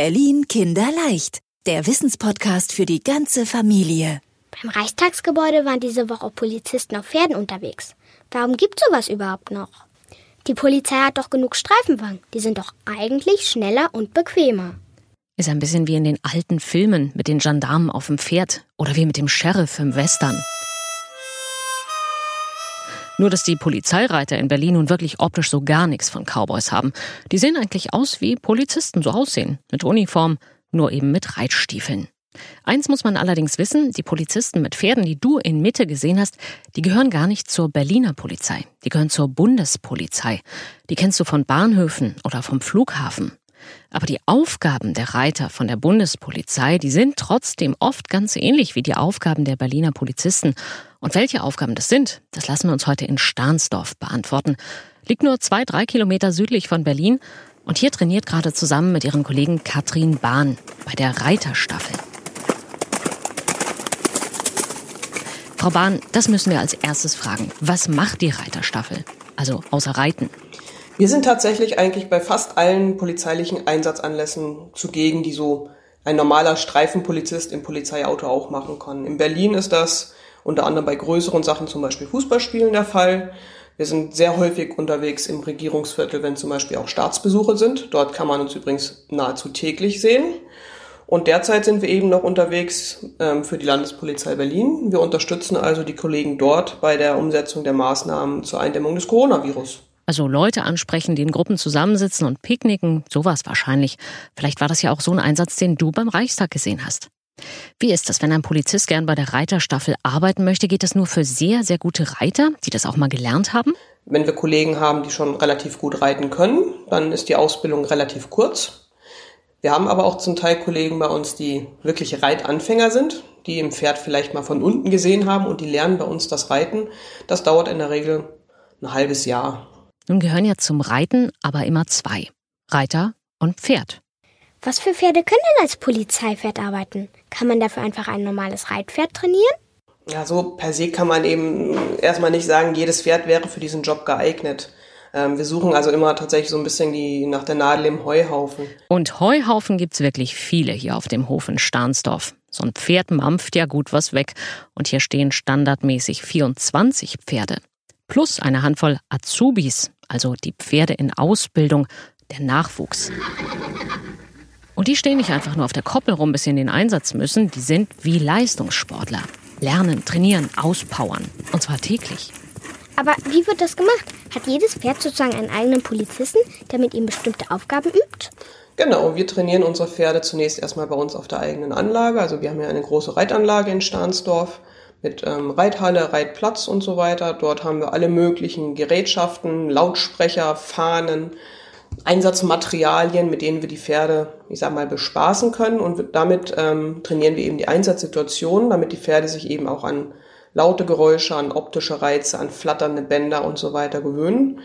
Berlin Kinderleicht, der Wissenspodcast für die ganze Familie. Beim Reichstagsgebäude waren diese Woche Polizisten auf Pferden unterwegs. Warum gibt sowas überhaupt noch? Die Polizei hat doch genug Streifenwagen. Die sind doch eigentlich schneller und bequemer. Ist ein bisschen wie in den alten Filmen mit den Gendarmen auf dem Pferd oder wie mit dem Sheriff im Western. Nur, dass die Polizeireiter in Berlin nun wirklich optisch so gar nichts von Cowboys haben. Die sehen eigentlich aus, wie Polizisten so aussehen. Mit Uniform, nur eben mit Reitstiefeln. Eins muss man allerdings wissen, die Polizisten mit Pferden, die du in Mitte gesehen hast, die gehören gar nicht zur Berliner Polizei. Die gehören zur Bundespolizei. Die kennst du von Bahnhöfen oder vom Flughafen. Aber die Aufgaben der Reiter von der Bundespolizei, die sind trotzdem oft ganz ähnlich wie die Aufgaben der Berliner Polizisten. Und welche Aufgaben das sind, das lassen wir uns heute in Stahnsdorf beantworten. Liegt nur zwei, drei Kilometer südlich von Berlin. Und hier trainiert gerade zusammen mit ihren Kollegen Katrin Bahn bei der Reiterstaffel. Frau Bahn, das müssen wir als erstes fragen. Was macht die Reiterstaffel? Also außer Reiten. Wir sind tatsächlich eigentlich bei fast allen polizeilichen Einsatzanlässen zugegen, die so ein normaler Streifenpolizist im Polizeiauto auch machen kann. In Berlin ist das unter anderem bei größeren Sachen, zum Beispiel Fußballspielen, der Fall. Wir sind sehr häufig unterwegs im Regierungsviertel, wenn zum Beispiel auch Staatsbesuche sind. Dort kann man uns übrigens nahezu täglich sehen. Und derzeit sind wir eben noch unterwegs ähm, für die Landespolizei Berlin. Wir unterstützen also die Kollegen dort bei der Umsetzung der Maßnahmen zur Eindämmung des Coronavirus. Also Leute ansprechen, die in Gruppen zusammensitzen und picknicken, sowas wahrscheinlich. Vielleicht war das ja auch so ein Einsatz, den du beim Reichstag gesehen hast. Wie ist das, wenn ein Polizist gern bei der Reiterstaffel arbeiten möchte? Geht das nur für sehr, sehr gute Reiter, die das auch mal gelernt haben? Wenn wir Kollegen haben, die schon relativ gut reiten können, dann ist die Ausbildung relativ kurz. Wir haben aber auch zum Teil Kollegen bei uns, die wirklich Reitanfänger sind, die im Pferd vielleicht mal von unten gesehen haben und die lernen bei uns das Reiten. Das dauert in der Regel ein halbes Jahr. Nun gehören ja zum Reiten aber immer zwei. Reiter und Pferd. Was für Pferde können denn als Polizeipferd arbeiten? Kann man dafür einfach ein normales Reitpferd trainieren? Ja, so per se kann man eben erstmal nicht sagen, jedes Pferd wäre für diesen Job geeignet. Ähm, wir suchen also immer tatsächlich so ein bisschen die, nach der Nadel im Heuhaufen. Und Heuhaufen gibt's wirklich viele hier auf dem Hof in Stahnsdorf. So ein Pferd mampft ja gut was weg. Und hier stehen standardmäßig 24 Pferde. Plus eine Handvoll Azubis, also die Pferde in Ausbildung, der Nachwuchs. Und die stehen nicht einfach nur auf der Koppel rum, bis sie in den Einsatz müssen, die sind wie Leistungssportler. Lernen, trainieren, auspowern. Und zwar täglich. Aber wie wird das gemacht? Hat jedes Pferd sozusagen einen eigenen Polizisten, der mit ihm bestimmte Aufgaben übt? Genau, wir trainieren unsere Pferde zunächst erstmal bei uns auf der eigenen Anlage. Also wir haben ja eine große Reitanlage in Stahnsdorf mit ähm, Reithalle, Reitplatz und so weiter. Dort haben wir alle möglichen Gerätschaften, Lautsprecher, Fahnen, Einsatzmaterialien, mit denen wir die Pferde, ich sag mal, bespaßen können. Und damit ähm, trainieren wir eben die Einsatzsituation, damit die Pferde sich eben auch an laute Geräusche, an optische Reize, an flatternde Bänder und so weiter gewöhnen.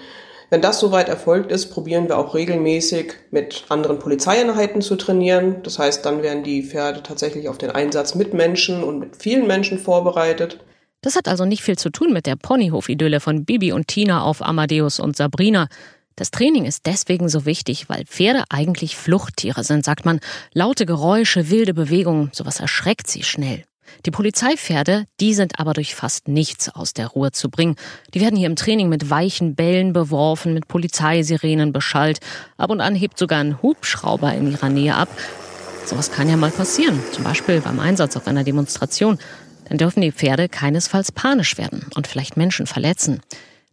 Wenn das soweit erfolgt ist, probieren wir auch regelmäßig mit anderen Polizeieinheiten zu trainieren. Das heißt, dann werden die Pferde tatsächlich auf den Einsatz mit Menschen und mit vielen Menschen vorbereitet. Das hat also nicht viel zu tun mit der Ponyhof-Idylle von Bibi und Tina auf Amadeus und Sabrina. Das Training ist deswegen so wichtig, weil Pferde eigentlich Fluchttiere sind, sagt man. Laute Geräusche, wilde Bewegungen, sowas erschreckt sie schnell. Die Polizeipferde, die sind aber durch fast nichts aus der Ruhe zu bringen. Die werden hier im Training mit weichen Bällen beworfen, mit Polizeisirenen beschallt. Ab und an hebt sogar ein Hubschrauber in ihrer Nähe ab. Sowas kann ja mal passieren, zum Beispiel beim Einsatz auf einer Demonstration. Dann dürfen die Pferde keinesfalls panisch werden und vielleicht Menschen verletzen.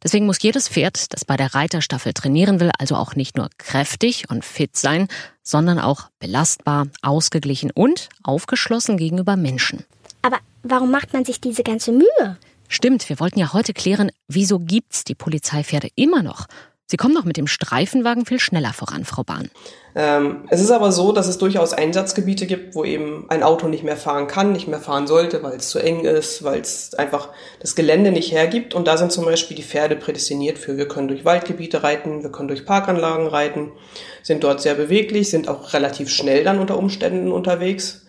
Deswegen muss jedes Pferd, das bei der Reiterstaffel trainieren will, also auch nicht nur kräftig und fit sein, sondern auch belastbar, ausgeglichen und aufgeschlossen gegenüber Menschen. Aber warum macht man sich diese ganze Mühe? Stimmt, wir wollten ja heute klären, wieso gibt's die Polizeipferde immer noch? Sie kommen doch mit dem Streifenwagen viel schneller voran, Frau Bahn. Ähm, es ist aber so, dass es durchaus Einsatzgebiete gibt, wo eben ein Auto nicht mehr fahren kann, nicht mehr fahren sollte, weil es zu eng ist, weil es einfach das Gelände nicht hergibt. Und da sind zum Beispiel die Pferde prädestiniert für. Wir können durch Waldgebiete reiten, wir können durch Parkanlagen reiten, sind dort sehr beweglich, sind auch relativ schnell dann unter Umständen unterwegs.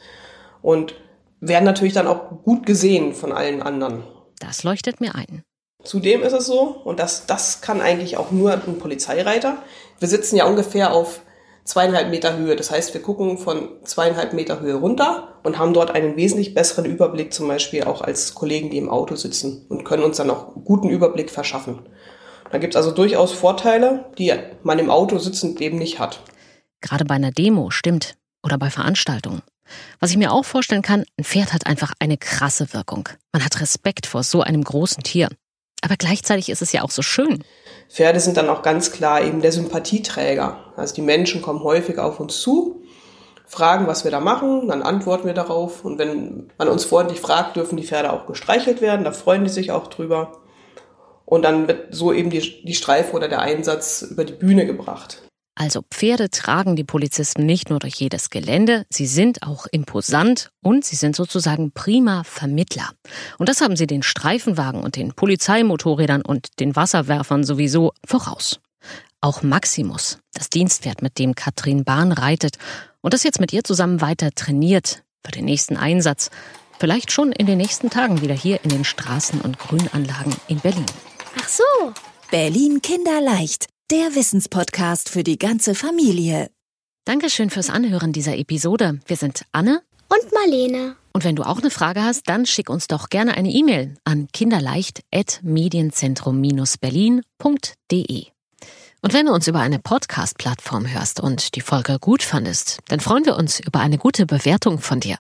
Und werden natürlich dann auch gut gesehen von allen anderen. Das leuchtet mir ein. Zudem ist es so, und das, das kann eigentlich auch nur ein Polizeireiter. Wir sitzen ja ungefähr auf zweieinhalb Meter Höhe. Das heißt, wir gucken von zweieinhalb Meter Höhe runter und haben dort einen wesentlich besseren Überblick, zum Beispiel auch als Kollegen, die im Auto sitzen und können uns dann auch guten Überblick verschaffen. Da gibt es also durchaus Vorteile, die man im Auto sitzend eben nicht hat. Gerade bei einer Demo, stimmt. Oder bei Veranstaltungen. Was ich mir auch vorstellen kann, ein Pferd hat einfach eine krasse Wirkung. Man hat Respekt vor so einem großen Tier. Aber gleichzeitig ist es ja auch so schön. Pferde sind dann auch ganz klar eben der Sympathieträger. Also die Menschen kommen häufig auf uns zu, fragen, was wir da machen, dann antworten wir darauf. Und wenn man uns freundlich fragt, dürfen die Pferde auch gestreichelt werden, da freuen die sich auch drüber. Und dann wird so eben die, die Streife oder der Einsatz über die Bühne gebracht. Also Pferde tragen die Polizisten nicht nur durch jedes Gelände, sie sind auch imposant und sie sind sozusagen prima Vermittler. Und das haben sie den Streifenwagen und den Polizeimotorrädern und den Wasserwerfern sowieso voraus. Auch Maximus, das Dienstpferd, mit dem Katrin Bahn reitet und das jetzt mit ihr zusammen weiter trainiert für den nächsten Einsatz, vielleicht schon in den nächsten Tagen wieder hier in den Straßen und Grünanlagen in Berlin. Ach so. Berlin Kinderleicht, der Wissenspodcast für die ganze Familie. Dankeschön fürs Anhören dieser Episode. Wir sind Anne Und Marlene. und wenn du auch eine Frage hast, dann schick uns doch gerne eine E-Mail an kinderleicht.medienzentrum-berlin.de. Und wenn du uns über eine Podcast-Plattform hörst und die Folge gut fandest, dann freuen wir uns über eine gute Bewertung von dir.